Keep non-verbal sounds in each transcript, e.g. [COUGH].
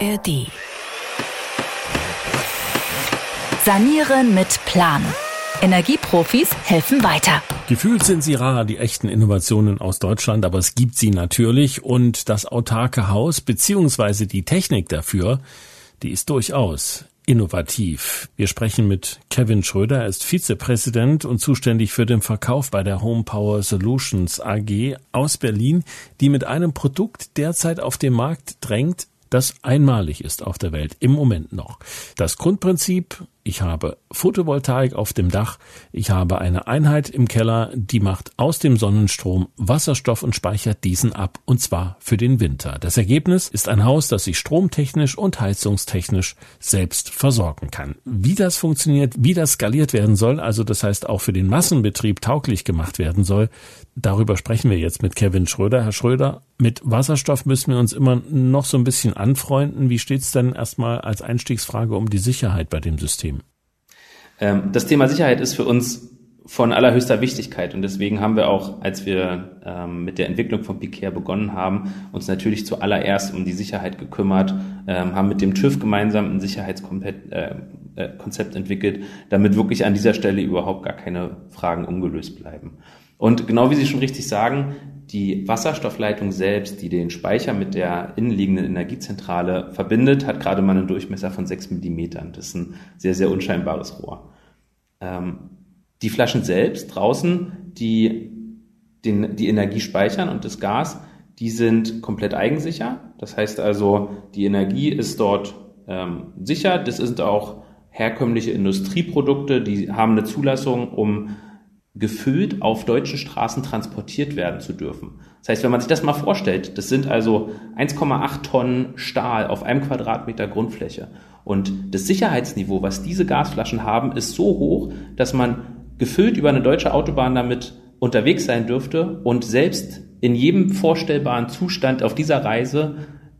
ARD. Sanieren mit Plan. Energieprofis helfen weiter. Gefühlt sind sie rar, die echten Innovationen aus Deutschland, aber es gibt sie natürlich und das autarke Haus beziehungsweise die Technik dafür, die ist durchaus innovativ. Wir sprechen mit Kevin Schröder, er ist Vizepräsident und zuständig für den Verkauf bei der Home Power Solutions AG aus Berlin, die mit einem Produkt derzeit auf den Markt drängt, das einmalig ist auf der Welt, im Moment noch. Das Grundprinzip ich habe Photovoltaik auf dem Dach, ich habe eine Einheit im Keller, die macht aus dem Sonnenstrom Wasserstoff und speichert diesen ab, und zwar für den Winter. Das Ergebnis ist ein Haus, das sich stromtechnisch und heizungstechnisch selbst versorgen kann. Wie das funktioniert, wie das skaliert werden soll, also das heißt auch für den Massenbetrieb tauglich gemacht werden soll, darüber sprechen wir jetzt mit Kevin Schröder. Herr Schröder, mit Wasserstoff müssen wir uns immer noch so ein bisschen anfreunden. Wie steht es denn erstmal als Einstiegsfrage um die Sicherheit bei dem System? Ähm, das Thema Sicherheit ist für uns von allerhöchster Wichtigkeit und deswegen haben wir auch, als wir ähm, mit der Entwicklung von Picare begonnen haben, uns natürlich zuallererst um die Sicherheit gekümmert, ähm, haben mit dem TÜV gemeinsam ein Sicherheitskonzept äh, äh, entwickelt, damit wirklich an dieser Stelle überhaupt gar keine Fragen ungelöst bleiben. Und genau wie Sie schon richtig sagen, die Wasserstoffleitung selbst, die den Speicher mit der innenliegenden Energiezentrale verbindet, hat gerade mal einen Durchmesser von sechs Millimetern. Das ist ein sehr, sehr unscheinbares Rohr. Ähm, die Flaschen selbst draußen, die den, die Energie speichern und das Gas, die sind komplett eigensicher. Das heißt also, die Energie ist dort ähm, sicher. Das sind auch herkömmliche Industrieprodukte, die haben eine Zulassung, um gefüllt auf deutschen Straßen transportiert werden zu dürfen. Das heißt, wenn man sich das mal vorstellt, das sind also 1,8 Tonnen Stahl auf einem Quadratmeter Grundfläche. Und das Sicherheitsniveau, was diese Gasflaschen haben, ist so hoch, dass man gefüllt über eine deutsche Autobahn damit unterwegs sein dürfte und selbst in jedem vorstellbaren Zustand auf dieser Reise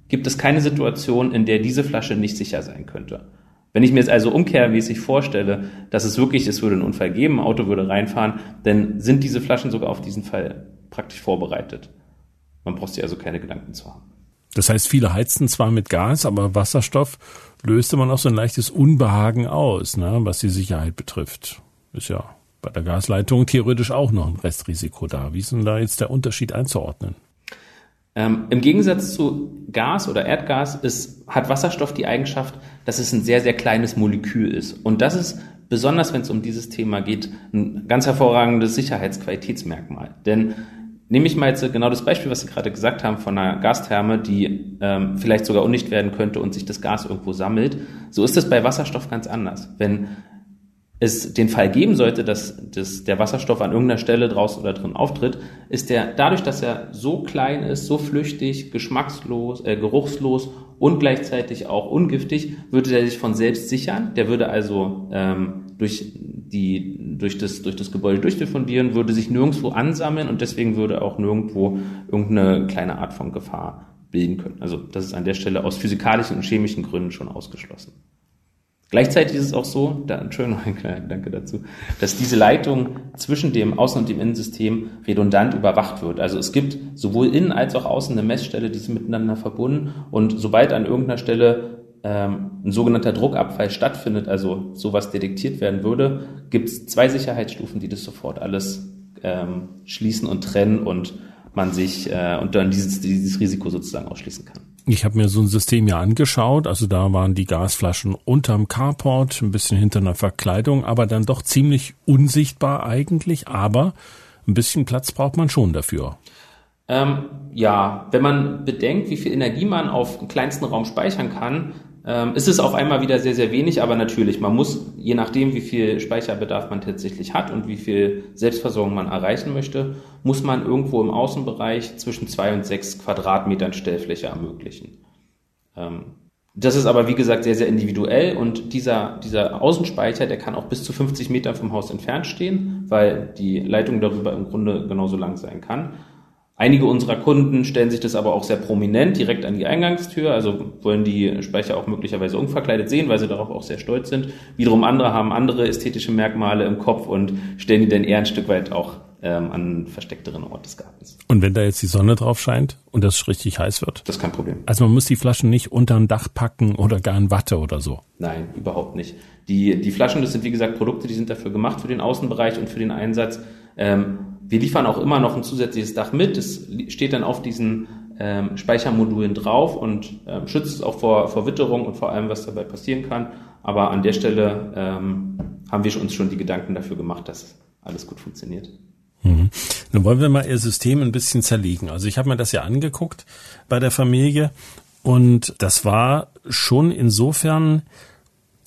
gibt es keine Situation, in der diese Flasche nicht sicher sein könnte. Wenn ich mir jetzt also umkehrmäßig vorstelle, dass es wirklich, es würde einen Unfall geben, ein Auto würde reinfahren, dann sind diese Flaschen sogar auf diesen Fall praktisch vorbereitet. Man braucht sich also keine Gedanken zu haben. Das heißt, viele heizten zwar mit Gas, aber Wasserstoff löste man auch so ein leichtes Unbehagen aus, ne, was die Sicherheit betrifft. Ist ja bei der Gasleitung theoretisch auch noch ein Restrisiko da. Wie ist denn da jetzt der Unterschied einzuordnen? Ähm, Im Gegensatz zu Gas oder Erdgas ist, hat Wasserstoff die Eigenschaft, dass es ein sehr, sehr kleines Molekül ist. Und das ist besonders, wenn es um dieses Thema geht, ein ganz hervorragendes Sicherheitsqualitätsmerkmal. Denn nehme ich mal jetzt genau das Beispiel, was Sie gerade gesagt haben von einer Gastherme, die ähm, vielleicht sogar undicht werden könnte und sich das Gas irgendwo sammelt. So ist es bei Wasserstoff ganz anders. Wenn es den Fall geben sollte, dass, dass der Wasserstoff an irgendeiner Stelle draußen oder drin auftritt, ist der dadurch, dass er so klein ist, so flüchtig, geschmackslos, äh, geruchslos und gleichzeitig auch ungiftig, würde er sich von selbst sichern. Der würde also ähm, durch die durch das durch das Gebäude durchdiffundieren, würde sich nirgendwo ansammeln und deswegen würde auch nirgendwo irgendeine kleine Art von Gefahr bilden können. Also das ist an der Stelle aus physikalischen und chemischen Gründen schon ausgeschlossen. Gleichzeitig ist es auch so, da, Entschuldigung, [LAUGHS] Gedanke dazu, dass diese Leitung zwischen dem Außen- und dem Innensystem redundant überwacht wird. Also es gibt sowohl innen als auch außen eine Messstelle, die sind miteinander verbunden und sobald an irgendeiner Stelle ähm, ein sogenannter Druckabfall stattfindet, also sowas detektiert werden würde, gibt es zwei Sicherheitsstufen, die das sofort alles ähm, schließen und trennen und man sich äh, und dann dieses, dieses Risiko sozusagen ausschließen kann. Ich habe mir so ein System ja angeschaut, also da waren die Gasflaschen unterm Carport, ein bisschen hinter einer Verkleidung, aber dann doch ziemlich unsichtbar eigentlich, aber ein bisschen Platz braucht man schon dafür. Ähm, ja, wenn man bedenkt, wie viel Energie man auf kleinsten Raum speichern kann, ähm, ist es auf einmal wieder sehr, sehr wenig, aber natürlich, man muss, je nachdem, wie viel Speicherbedarf man tatsächlich hat und wie viel Selbstversorgung man erreichen möchte, muss man irgendwo im Außenbereich zwischen zwei und sechs Quadratmetern Stellfläche ermöglichen. Ähm, das ist aber, wie gesagt, sehr, sehr individuell und dieser, dieser Außenspeicher, der kann auch bis zu 50 Meter vom Haus entfernt stehen, weil die Leitung darüber im Grunde genauso lang sein kann. Einige unserer Kunden stellen sich das aber auch sehr prominent direkt an die Eingangstür, also wollen die Speicher auch möglicherweise unverkleidet sehen, weil sie darauf auch sehr stolz sind. Wiederum andere haben andere ästhetische Merkmale im Kopf und stellen die dann eher ein Stück weit auch ähm, an versteckteren Ort des Gartens. Und wenn da jetzt die Sonne drauf scheint und das richtig heiß wird? Das ist kein Problem. Also man muss die Flaschen nicht unter ein Dach packen oder gar in Watte oder so? Nein, überhaupt nicht. Die, die Flaschen, das sind wie gesagt Produkte, die sind dafür gemacht für den Außenbereich und für den Einsatz. Ähm, wir liefern auch immer noch ein zusätzliches Dach mit. Das steht dann auf diesen ähm, Speichermodulen drauf und ähm, schützt es auch vor, vor Witterung und vor allem, was dabei passieren kann. Aber an der Stelle ähm, haben wir uns schon die Gedanken dafür gemacht, dass alles gut funktioniert. Mhm. Nun wollen wir mal Ihr System ein bisschen zerlegen. Also ich habe mir das ja angeguckt bei der Familie und das war schon insofern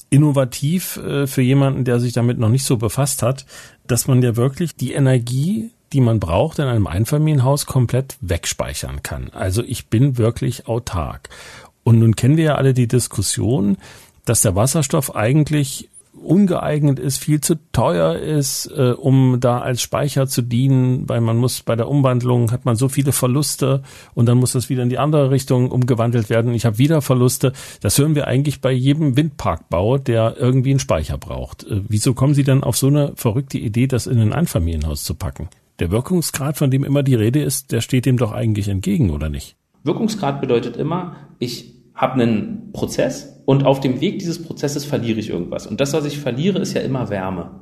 innovativ äh, für jemanden, der sich damit noch nicht so befasst hat, dass man ja wirklich die Energie, die man braucht in einem Einfamilienhaus komplett wegspeichern kann. Also ich bin wirklich autark. Und nun kennen wir ja alle die Diskussion, dass der Wasserstoff eigentlich ungeeignet ist, viel zu teuer ist, äh, um da als Speicher zu dienen, weil man muss bei der Umwandlung hat man so viele Verluste und dann muss das wieder in die andere Richtung umgewandelt werden. Ich habe wieder Verluste. Das hören wir eigentlich bei jedem Windparkbau, der irgendwie einen Speicher braucht. Äh, wieso kommen Sie dann auf so eine verrückte Idee, das in ein Einfamilienhaus zu packen? Der Wirkungsgrad, von dem immer die Rede ist, der steht dem doch eigentlich entgegen, oder nicht? Wirkungsgrad bedeutet immer, ich habe einen Prozess und auf dem Weg dieses Prozesses verliere ich irgendwas. Und das, was ich verliere, ist ja immer Wärme.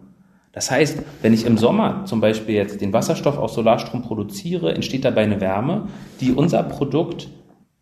Das heißt, wenn ich im Sommer zum Beispiel jetzt den Wasserstoff aus Solarstrom produziere, entsteht dabei eine Wärme, die unser Produkt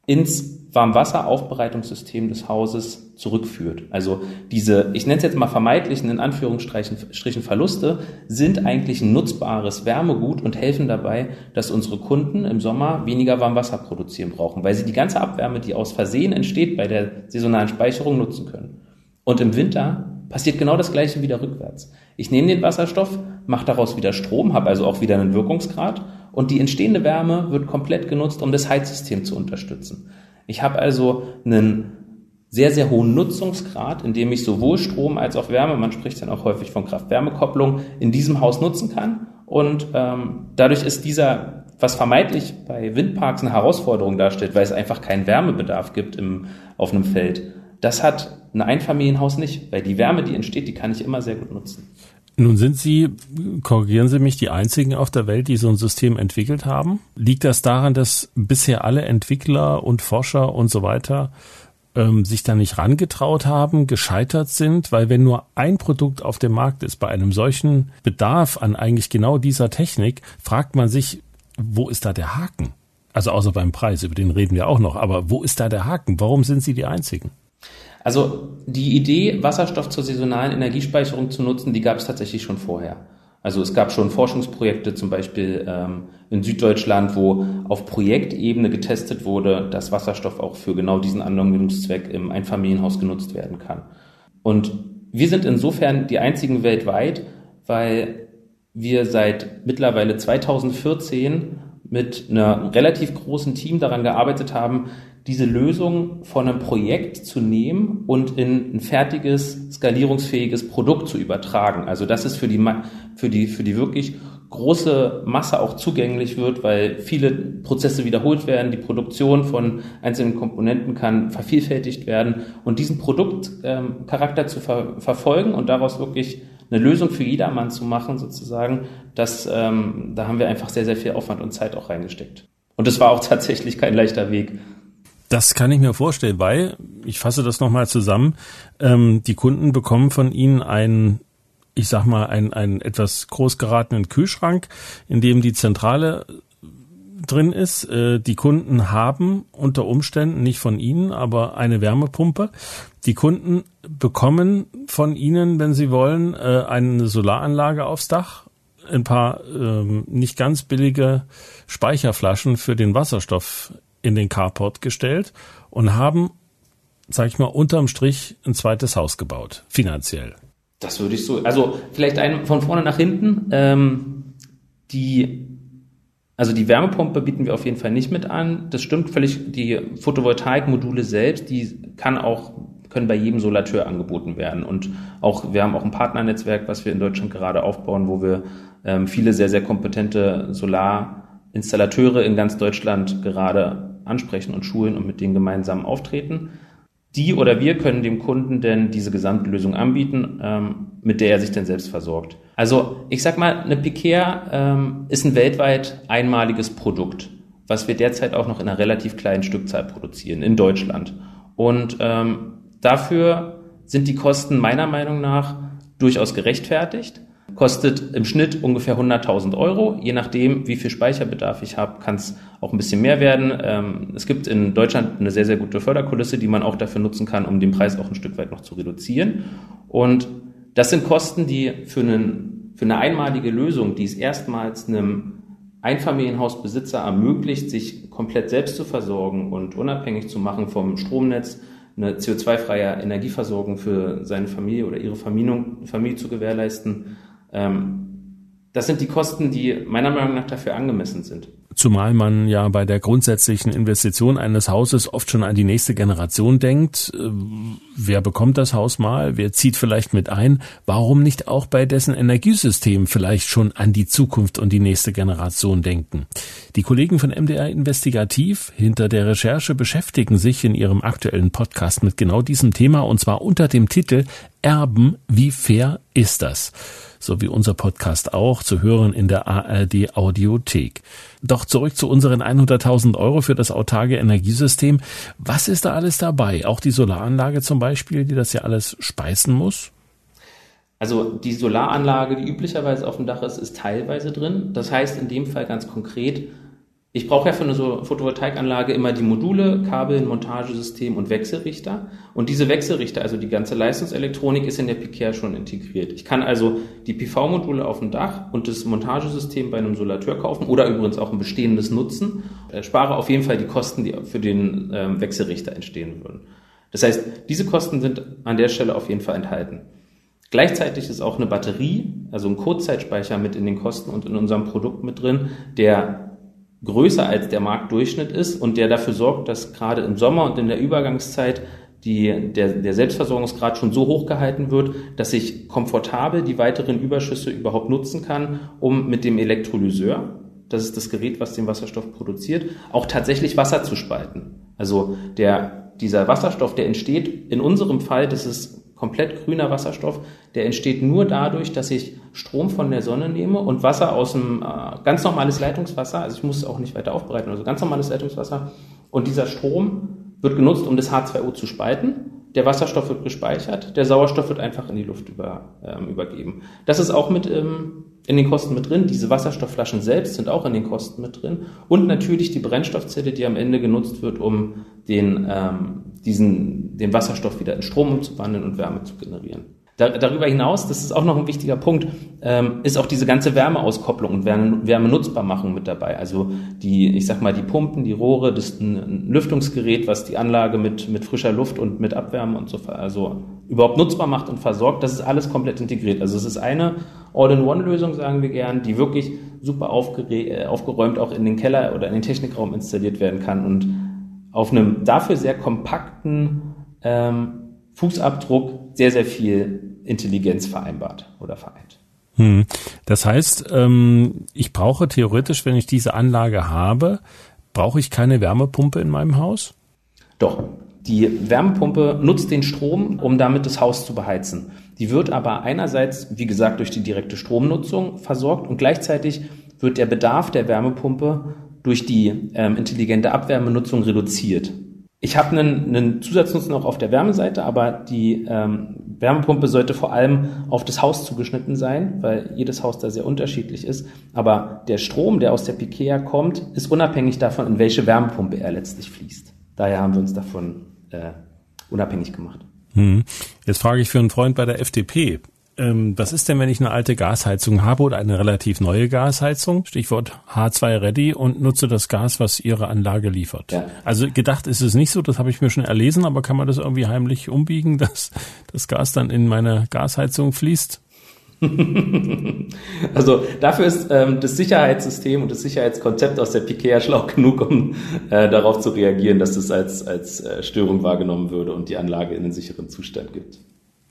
ins Warmwasseraufbereitungssystem des Hauses zurückführt. Also diese, ich nenne es jetzt mal vermeidlichen, in Anführungsstrichen Verluste, sind eigentlich ein nutzbares Wärmegut und helfen dabei, dass unsere Kunden im Sommer weniger Warmwasser produzieren brauchen, weil sie die ganze Abwärme, die aus Versehen entsteht bei der saisonalen Speicherung, nutzen können. Und im Winter passiert genau das Gleiche wieder rückwärts. Ich nehme den Wasserstoff, mache daraus wieder Strom, habe also auch wieder einen Wirkungsgrad und die entstehende Wärme wird komplett genutzt, um das Heizsystem zu unterstützen. Ich habe also einen sehr, sehr hohen Nutzungsgrad, in dem ich sowohl Strom als auch Wärme, man spricht dann auch häufig von Kraft-Wärme-Kopplung, in diesem Haus nutzen kann. Und ähm, dadurch ist dieser, was vermeintlich bei Windparks eine Herausforderung darstellt, weil es einfach keinen Wärmebedarf gibt im, auf einem Feld, das hat ein Einfamilienhaus nicht, weil die Wärme, die entsteht, die kann ich immer sehr gut nutzen. Nun sind Sie, korrigieren Sie mich, die einzigen auf der Welt, die so ein System entwickelt haben. Liegt das daran, dass bisher alle Entwickler und Forscher und so weiter ähm, sich da nicht rangetraut haben, gescheitert sind? Weil wenn nur ein Produkt auf dem Markt ist bei einem solchen Bedarf an eigentlich genau dieser Technik, fragt man sich, wo ist da der Haken? Also außer beim Preis, über den reden wir auch noch. Aber wo ist da der Haken? Warum sind Sie die Einzigen? Also die Idee, Wasserstoff zur saisonalen Energiespeicherung zu nutzen, die gab es tatsächlich schon vorher. Also es gab schon Forschungsprojekte zum Beispiel ähm, in Süddeutschland, wo auf Projektebene getestet wurde, dass Wasserstoff auch für genau diesen Anwendungszweck im Einfamilienhaus genutzt werden kann. Und wir sind insofern die einzigen weltweit, weil wir seit mittlerweile 2014 mit einem relativ großen Team daran gearbeitet haben, diese Lösung von einem Projekt zu nehmen und in ein fertiges, skalierungsfähiges Produkt zu übertragen. Also dass es für die, für die, für die wirklich große Masse auch zugänglich wird, weil viele Prozesse wiederholt werden, die Produktion von einzelnen Komponenten kann vervielfältigt werden und diesen Produktcharakter ähm, zu ver verfolgen und daraus wirklich eine Lösung für jedermann zu machen, sozusagen, das, ähm, da haben wir einfach sehr, sehr viel Aufwand und Zeit auch reingesteckt. Und es war auch [LAUGHS] tatsächlich kein leichter Weg. Das kann ich mir vorstellen, weil, ich fasse das nochmal zusammen, ähm, die Kunden bekommen von Ihnen einen, ich sag mal, einen, einen etwas groß geratenen Kühlschrank, in dem die Zentrale drin ist. Äh, die Kunden haben unter Umständen nicht von Ihnen, aber eine Wärmepumpe. Die Kunden bekommen von Ihnen, wenn sie wollen, äh, eine Solaranlage aufs Dach, ein paar ähm, nicht ganz billige Speicherflaschen für den Wasserstoff in den Carport gestellt und haben, sag ich mal, unterm Strich ein zweites Haus gebaut, finanziell. Das würde ich so, also vielleicht ein, von vorne nach hinten. Ähm, die, also die Wärmepumpe bieten wir auf jeden Fall nicht mit an. Das stimmt völlig. Die Photovoltaikmodule selbst, die kann auch können bei jedem Solateur angeboten werden. Und auch, wir haben auch ein Partnernetzwerk, was wir in Deutschland gerade aufbauen, wo wir ähm, viele sehr, sehr kompetente Solarinstallateure in ganz Deutschland gerade ansprechen und schulen und mit denen gemeinsam auftreten. Die oder wir können dem Kunden denn diese Gesamtlösung anbieten, ähm, mit der er sich dann selbst versorgt. Also ich sag mal, eine Piquer ähm, ist ein weltweit einmaliges Produkt, was wir derzeit auch noch in einer relativ kleinen Stückzahl produzieren in Deutschland. Und ähm, dafür sind die Kosten meiner Meinung nach durchaus gerechtfertigt. Kostet im Schnitt ungefähr 100.000 Euro. Je nachdem, wie viel Speicherbedarf ich habe, kann es auch ein bisschen mehr werden. Ähm, es gibt in Deutschland eine sehr, sehr gute Förderkulisse, die man auch dafür nutzen kann, um den Preis auch ein Stück weit noch zu reduzieren. Und das sind Kosten, die für, einen, für eine einmalige Lösung, die es erstmals einem Einfamilienhausbesitzer ermöglicht, sich komplett selbst zu versorgen und unabhängig zu machen vom Stromnetz, eine CO2-freie Energieversorgung für seine Familie oder ihre Familie, Familie zu gewährleisten, das sind die Kosten, die meiner Meinung nach dafür angemessen sind. Zumal man ja bei der grundsätzlichen Investition eines Hauses oft schon an die nächste Generation denkt. Äh, wer bekommt das Haus mal? Wer zieht vielleicht mit ein? Warum nicht auch bei dessen Energiesystem vielleicht schon an die Zukunft und die nächste Generation denken? Die Kollegen von MDR Investigativ hinter der Recherche beschäftigen sich in ihrem aktuellen Podcast mit genau diesem Thema und zwar unter dem Titel Erben, wie fair ist das? So wie unser Podcast auch, zu hören in der ARD Audiothek. Doch zurück zu unseren 100.000 Euro für das autarke Energiesystem. Was ist da alles dabei? Auch die Solaranlage zum Beispiel, die das ja alles speisen muss? Also die Solaranlage, die üblicherweise auf dem Dach ist, ist teilweise drin. Das heißt in dem Fall ganz konkret, ich brauche ja für eine so Photovoltaikanlage immer die Module, Kabel, Montagesystem und Wechselrichter. Und diese Wechselrichter, also die ganze Leistungselektronik, ist in der Piquer schon integriert. Ich kann also die PV-Module auf dem Dach und das Montagesystem bei einem Solateur kaufen oder übrigens auch ein bestehendes nutzen. Ich spare auf jeden Fall die Kosten, die für den ähm, Wechselrichter entstehen würden. Das heißt, diese Kosten sind an der Stelle auf jeden Fall enthalten. Gleichzeitig ist auch eine Batterie, also ein Kurzzeitspeicher mit in den Kosten und in unserem Produkt mit drin, der größer als der Marktdurchschnitt ist und der dafür sorgt, dass gerade im Sommer und in der Übergangszeit die, der, der Selbstversorgungsgrad schon so hoch gehalten wird, dass ich komfortabel die weiteren Überschüsse überhaupt nutzen kann, um mit dem Elektrolyseur, das ist das Gerät, was den Wasserstoff produziert, auch tatsächlich Wasser zu spalten. Also der, dieser Wasserstoff, der entsteht in unserem Fall, das ist komplett grüner Wasserstoff, der entsteht nur dadurch, dass ich Strom von der Sonne nehme und Wasser aus dem äh, ganz normales Leitungswasser, also ich muss es auch nicht weiter aufbereiten, also ganz normales Leitungswasser. Und dieser Strom wird genutzt, um das H2O zu spalten. Der Wasserstoff wird gespeichert, der Sauerstoff wird einfach in die Luft über, ähm, übergeben. Das ist auch mit ähm, in den Kosten mit drin. Diese Wasserstoffflaschen selbst sind auch in den Kosten mit drin. Und natürlich die Brennstoffzelle, die am Ende genutzt wird, um den, ähm, diesen, den Wasserstoff wieder in Strom umzuwandeln und Wärme zu generieren. Da, darüber hinaus, das ist auch noch ein wichtiger Punkt, ähm, ist auch diese ganze Wärmeauskopplung und Wärme, Wärmenutzbarmachung mit dabei. Also die, ich sag mal, die Pumpen, die Rohre, das ein Lüftungsgerät, was die Anlage mit, mit frischer Luft und mit Abwärme und so, also überhaupt nutzbar macht und versorgt, das ist alles komplett integriert. Also es ist eine All-in-One-Lösung, sagen wir gern, die wirklich super äh, aufgeräumt auch in den Keller oder in den Technikraum installiert werden kann und auf einem dafür sehr kompakten ähm, Fußabdruck sehr, sehr viel Intelligenz vereinbart oder vereint. Hm. Das heißt, ähm, ich brauche theoretisch, wenn ich diese Anlage habe, brauche ich keine Wärmepumpe in meinem Haus? Doch. Die Wärmepumpe nutzt den Strom, um damit das Haus zu beheizen. Die wird aber einerseits, wie gesagt, durch die direkte Stromnutzung versorgt und gleichzeitig wird der Bedarf der Wärmepumpe durch die ähm, intelligente Abwärmenutzung reduziert. Ich habe einen, einen Zusatznutzen auch auf der Wärmeseite, aber die ähm, Wärmepumpe sollte vor allem auf das Haus zugeschnitten sein, weil jedes Haus da sehr unterschiedlich ist. Aber der Strom, der aus der Pikea kommt, ist unabhängig davon, in welche Wärmepumpe er letztlich fließt. Daher haben wir uns davon äh, unabhängig gemacht. Hm. Jetzt frage ich für einen Freund bei der FDP. Ähm, was ist denn, wenn ich eine alte Gasheizung habe oder eine relativ neue Gasheizung? Stichwort H2 Ready und nutze das Gas, was Ihre Anlage liefert. Ja. Also gedacht ist es nicht so, das habe ich mir schon erlesen, aber kann man das irgendwie heimlich umbiegen, [LAUGHS] dass das Gas dann in meine Gasheizung fließt? [LAUGHS] also dafür ist ähm, das Sicherheitssystem und das Sicherheitskonzept aus der Pikea schlau [LAUGHS] genug, um äh, darauf zu reagieren, dass das als, als äh, Störung wahrgenommen würde und die Anlage in einen sicheren Zustand gibt.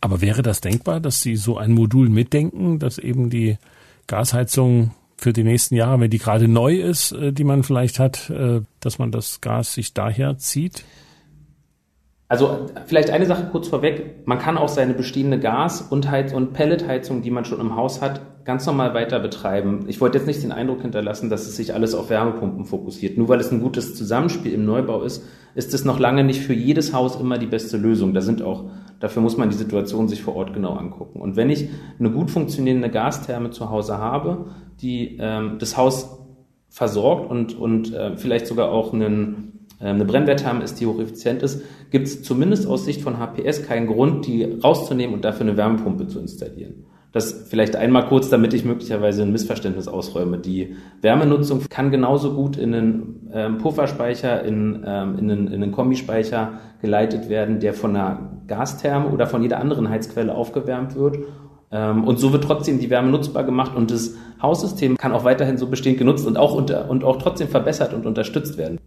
Aber wäre das denkbar, dass Sie so ein Modul mitdenken, dass eben die Gasheizung für die nächsten Jahre, wenn die gerade neu ist, äh, die man vielleicht hat, äh, dass man das Gas sich daher zieht? Also vielleicht eine Sache kurz vorweg. Man kann auch seine bestehende Gas- und, Heiz und Pelletheizung, die man schon im Haus hat, ganz normal weiter betreiben. Ich wollte jetzt nicht den Eindruck hinterlassen, dass es sich alles auf Wärmepumpen fokussiert. Nur weil es ein gutes Zusammenspiel im Neubau ist, ist es noch lange nicht für jedes Haus immer die beste Lösung. Da sind auch, dafür muss man die Situation sich vor Ort genau angucken. Und wenn ich eine gut funktionierende Gastherme zu Hause habe, die ähm, das Haus versorgt und, und äh, vielleicht sogar auch einen äh, eine Brennwertherme ist, die hocheffizient ist, gibt es zumindest aus Sicht von HPS keinen Grund, die rauszunehmen und dafür eine Wärmepumpe zu installieren. Das vielleicht einmal kurz, damit ich möglicherweise ein Missverständnis ausräume. Die Wärmenutzung kann genauso gut in einen ähm, Pufferspeicher, in, ähm, in, einen, in einen Kombispeicher geleitet werden, der von einer Gastherme oder von jeder anderen Heizquelle aufgewärmt wird. Ähm, und so wird trotzdem die Wärme nutzbar gemacht und das Haussystem kann auch weiterhin so bestehend genutzt und auch, unter, und auch trotzdem verbessert und unterstützt werden.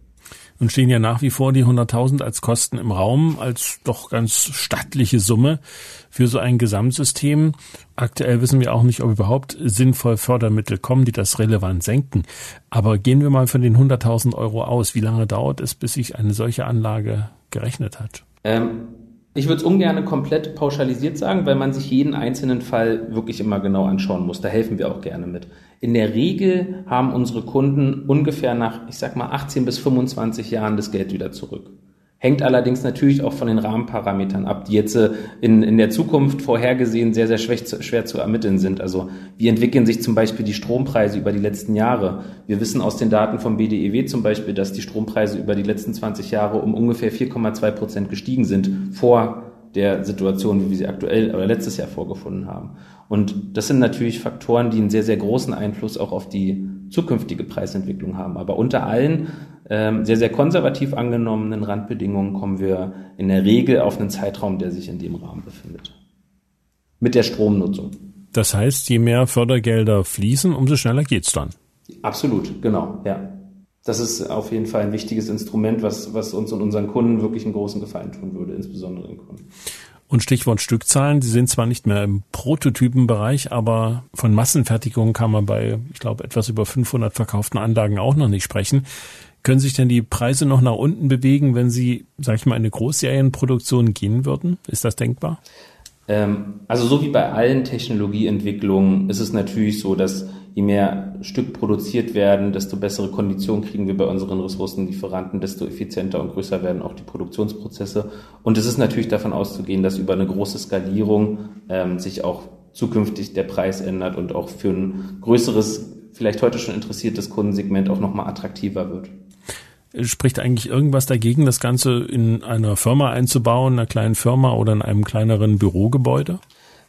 Und stehen ja nach wie vor die 100.000 als Kosten im Raum, als doch ganz stattliche Summe für so ein Gesamtsystem. Aktuell wissen wir auch nicht, ob überhaupt sinnvoll Fördermittel kommen, die das relevant senken. Aber gehen wir mal von den 100.000 Euro aus. Wie lange dauert es, bis sich eine solche Anlage gerechnet hat? Ähm, ich würde es ungern komplett pauschalisiert sagen, weil man sich jeden einzelnen Fall wirklich immer genau anschauen muss. Da helfen wir auch gerne mit. In der Regel haben unsere Kunden ungefähr nach, ich sag mal, 18 bis 25 Jahren das Geld wieder zurück. Hängt allerdings natürlich auch von den Rahmenparametern ab, die jetzt äh, in, in der Zukunft vorhergesehen sehr, sehr schwer zu, schwer zu ermitteln sind. Also wie entwickeln sich zum Beispiel die Strompreise über die letzten Jahre? Wir wissen aus den Daten vom BDEW zum Beispiel, dass die Strompreise über die letzten 20 Jahre um ungefähr 4,2 Prozent gestiegen sind vor der Situation, wie wir sie aktuell oder letztes Jahr vorgefunden haben. Und das sind natürlich Faktoren, die einen sehr, sehr großen Einfluss auch auf die zukünftige Preisentwicklung haben. Aber unter allen ähm, sehr, sehr konservativ angenommenen Randbedingungen kommen wir in der Regel auf einen Zeitraum, der sich in dem Rahmen befindet. Mit der Stromnutzung. Das heißt, je mehr Fördergelder fließen, umso schneller geht's dann. Absolut, genau, ja. Das ist auf jeden Fall ein wichtiges Instrument, was, was uns und unseren Kunden wirklich einen großen Gefallen tun würde, insbesondere den Kunden. Und Stichwort Stückzahlen, die sind zwar nicht mehr im Prototypenbereich, aber von Massenfertigung kann man bei, ich glaube, etwas über 500 verkauften Anlagen auch noch nicht sprechen. Können sich denn die Preise noch nach unten bewegen, wenn Sie, sag ich mal, in eine Großserienproduktion gehen würden? Ist das denkbar? Ähm, also so wie bei allen Technologieentwicklungen ist es natürlich so, dass je mehr Stück produziert werden, desto bessere Konditionen kriegen wir bei unseren Ressourcenlieferanten, desto effizienter und größer werden auch die Produktionsprozesse. Und es ist natürlich davon auszugehen, dass über eine große Skalierung ähm, sich auch zukünftig der Preis ändert und auch für ein größeres, vielleicht heute schon interessiertes Kundensegment auch nochmal attraktiver wird. Spricht eigentlich irgendwas dagegen, das Ganze in einer Firma einzubauen, einer kleinen Firma oder in einem kleineren Bürogebäude?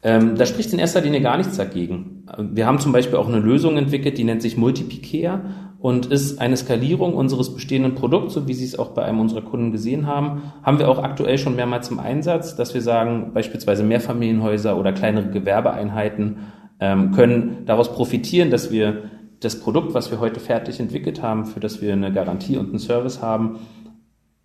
Ähm, da spricht in erster Linie gar nichts dagegen. Wir haben zum Beispiel auch eine Lösung entwickelt, die nennt sich Multipicare und ist eine Skalierung unseres bestehenden Produkts, so wie Sie es auch bei einem unserer Kunden gesehen haben, haben wir auch aktuell schon mehrmals im Einsatz, dass wir sagen, beispielsweise Mehrfamilienhäuser oder kleinere Gewerbeeinheiten ähm, können daraus profitieren, dass wir das Produkt, was wir heute fertig entwickelt haben, für das wir eine Garantie und einen Service haben,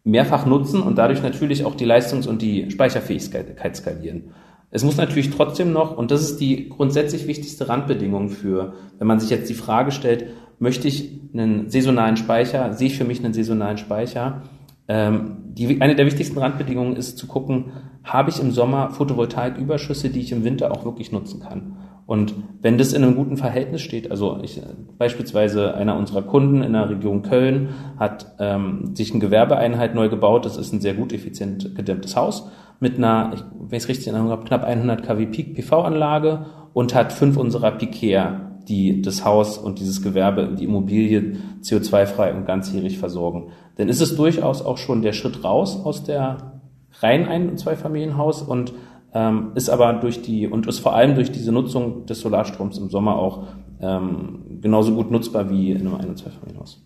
mehrfach nutzen und dadurch natürlich auch die Leistungs- und die Speicherfähigkeit skalieren. Es muss natürlich trotzdem noch, und das ist die grundsätzlich wichtigste Randbedingung für, wenn man sich jetzt die Frage stellt, möchte ich einen saisonalen Speicher, sehe ich für mich einen saisonalen Speicher? Ähm, die, eine der wichtigsten Randbedingungen ist zu gucken, habe ich im Sommer Photovoltaiküberschüsse, die ich im Winter auch wirklich nutzen kann? Und wenn das in einem guten Verhältnis steht, also ich, beispielsweise einer unserer Kunden in der Region Köln hat ähm, sich eine Gewerbeeinheit neu gebaut, das ist ein sehr gut effizient gedämmtes Haus mit einer, wenn ich es richtig in Erinnerung habe, knapp 100 kW Peak PV-Anlage und hat fünf unserer Piquer, die das Haus und dieses Gewerbe, die Immobilie CO2-frei und ganzjährig versorgen. Denn ist es durchaus auch schon der Schritt raus aus der rein ein- und zweifamilienhaus und ähm, ist aber durch die und ist vor allem durch diese Nutzung des Solarstroms im Sommer auch ähm, genauso gut nutzbar wie in einem ein- und zweifamilienhaus.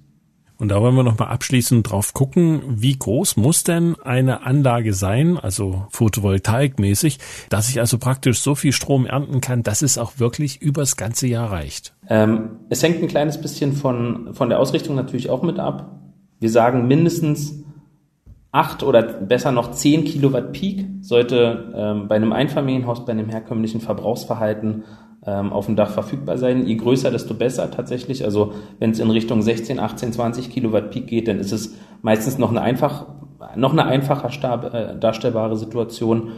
Und da wollen wir noch mal abschließend drauf gucken, wie groß muss denn eine Anlage sein, also Photovoltaikmäßig, dass ich also praktisch so viel Strom ernten kann, dass es auch wirklich übers ganze Jahr reicht? Ähm, es hängt ein kleines bisschen von, von der Ausrichtung natürlich auch mit ab. Wir sagen mindestens acht oder besser noch zehn Kilowatt Peak sollte ähm, bei einem Einfamilienhaus, bei einem herkömmlichen Verbrauchsverhalten ähm, auf dem Dach verfügbar sein. Je größer, desto besser tatsächlich. Also wenn es in Richtung 16, 18, 20 Kilowatt Peak geht, dann ist es meistens noch eine einfach, noch eine einfacher stab, äh, darstellbare Situation.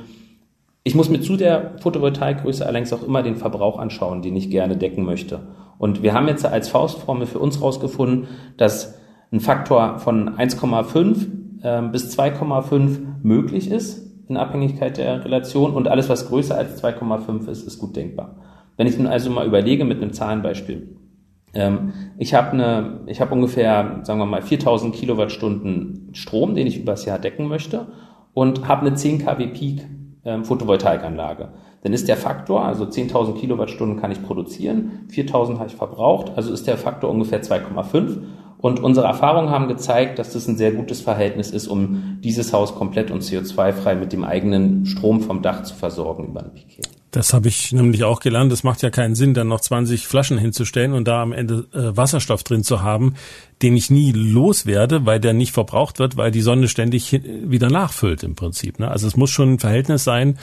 Ich muss mir zu der Photovoltaikgröße allerdings auch immer den Verbrauch anschauen, den ich gerne decken möchte. Und wir haben jetzt als Faustformel für uns rausgefunden, dass ein Faktor von 1,5 äh, bis 2,5 möglich ist in Abhängigkeit der Relation und alles, was größer als 2,5 ist, ist gut denkbar. Wenn ich nun also mal überlege mit einem Zahlenbeispiel, ähm, ich habe eine, ich habe ungefähr, sagen wir mal, 4000 Kilowattstunden Strom, den ich übers Jahr decken möchte und habe eine 10 kW Peak ähm, Photovoltaikanlage. Dann ist der Faktor, also 10.000 Kilowattstunden kann ich produzieren, 4.000 habe ich verbraucht, also ist der Faktor ungefähr 2,5 und unsere Erfahrungen haben gezeigt, dass das ein sehr gutes Verhältnis ist, um dieses Haus komplett und CO2-frei mit dem eigenen Strom vom Dach zu versorgen über ein Piquet. Das habe ich nämlich auch gelernt. Es macht ja keinen Sinn, dann noch 20 Flaschen hinzustellen und da am Ende äh, Wasserstoff drin zu haben, den ich nie loswerde, weil der nicht verbraucht wird, weil die Sonne ständig wieder nachfüllt im Prinzip. Ne? Also es muss schon ein Verhältnis sein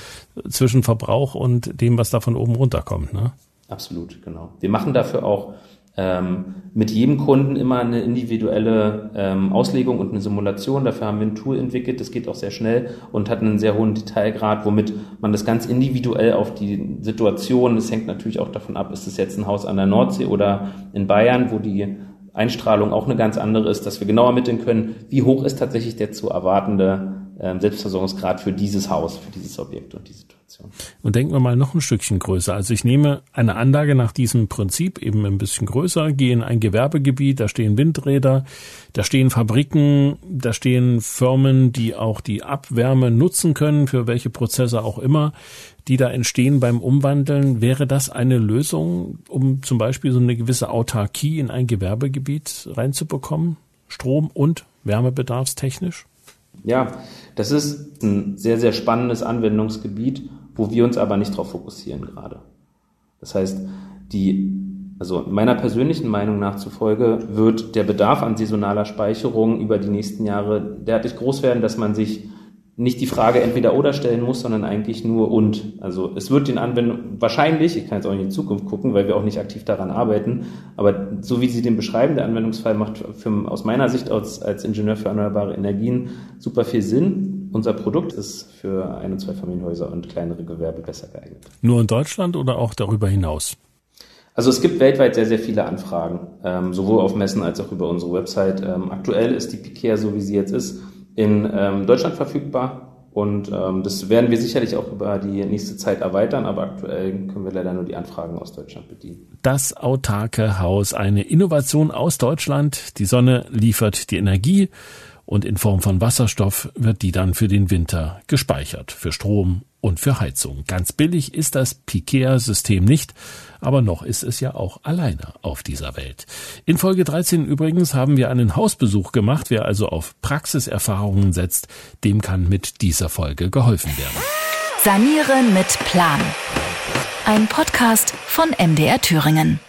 zwischen Verbrauch und dem, was da von oben runterkommt. Ne? Absolut, genau. Wir machen dafür auch ähm, mit jedem Kunden immer eine individuelle ähm, Auslegung und eine Simulation. Dafür haben wir ein Tool entwickelt, das geht auch sehr schnell und hat einen sehr hohen Detailgrad, womit man das ganz individuell auf die Situation, das hängt natürlich auch davon ab, ist es jetzt ein Haus an der Nordsee oder in Bayern, wo die Einstrahlung auch eine ganz andere ist, dass wir genauer ermitteln können, wie hoch ist tatsächlich der zu erwartende Selbstversorgungsgrad für dieses Haus, für dieses Objekt und die Situation. Und denken wir mal noch ein Stückchen größer. Also ich nehme eine Anlage nach diesem Prinzip eben ein bisschen größer, gehe in ein Gewerbegebiet, da stehen Windräder, da stehen Fabriken, da stehen Firmen, die auch die Abwärme nutzen können, für welche Prozesse auch immer, die da entstehen beim Umwandeln. Wäre das eine Lösung, um zum Beispiel so eine gewisse Autarkie in ein Gewerbegebiet reinzubekommen? Strom- und Wärmebedarfstechnisch? Ja, das ist ein sehr, sehr spannendes Anwendungsgebiet, wo wir uns aber nicht darauf fokussieren gerade. Das heißt, die, also meiner persönlichen Meinung nach zufolge wird der Bedarf an saisonaler Speicherung über die nächsten Jahre derartig groß werden, dass man sich nicht die Frage entweder oder stellen muss, sondern eigentlich nur und. Also es wird den Anwendungen wahrscheinlich, ich kann jetzt auch in die Zukunft gucken, weil wir auch nicht aktiv daran arbeiten, aber so wie Sie den beschreiben, der Anwendungsfall macht für, aus meiner Sicht als, als Ingenieur für erneuerbare Energien super viel Sinn. Unser Produkt ist für Ein- und Zweifamilienhäuser und kleinere Gewerbe besser geeignet. Nur in Deutschland oder auch darüber hinaus? Also es gibt weltweit sehr, sehr viele Anfragen, ähm, sowohl auf Messen als auch über unsere Website. Ähm, aktuell ist die Piquea, so wie sie jetzt ist, in ähm, Deutschland verfügbar. Und ähm, das werden wir sicherlich auch über die nächste Zeit erweitern, aber aktuell können wir leider nur die Anfragen aus Deutschland bedienen. Das autarke Haus, eine Innovation aus Deutschland. Die Sonne liefert die Energie und in Form von Wasserstoff wird die dann für den Winter gespeichert, für Strom und für Heizung. Ganz billig ist das Pikea-System nicht, aber noch ist es ja auch alleine auf dieser Welt. In Folge 13 übrigens haben wir einen Hausbesuch gemacht. Wer also auf Praxiserfahrungen setzt, dem kann mit dieser Folge geholfen werden. Sanieren mit Plan. Ein Podcast von MDR Thüringen.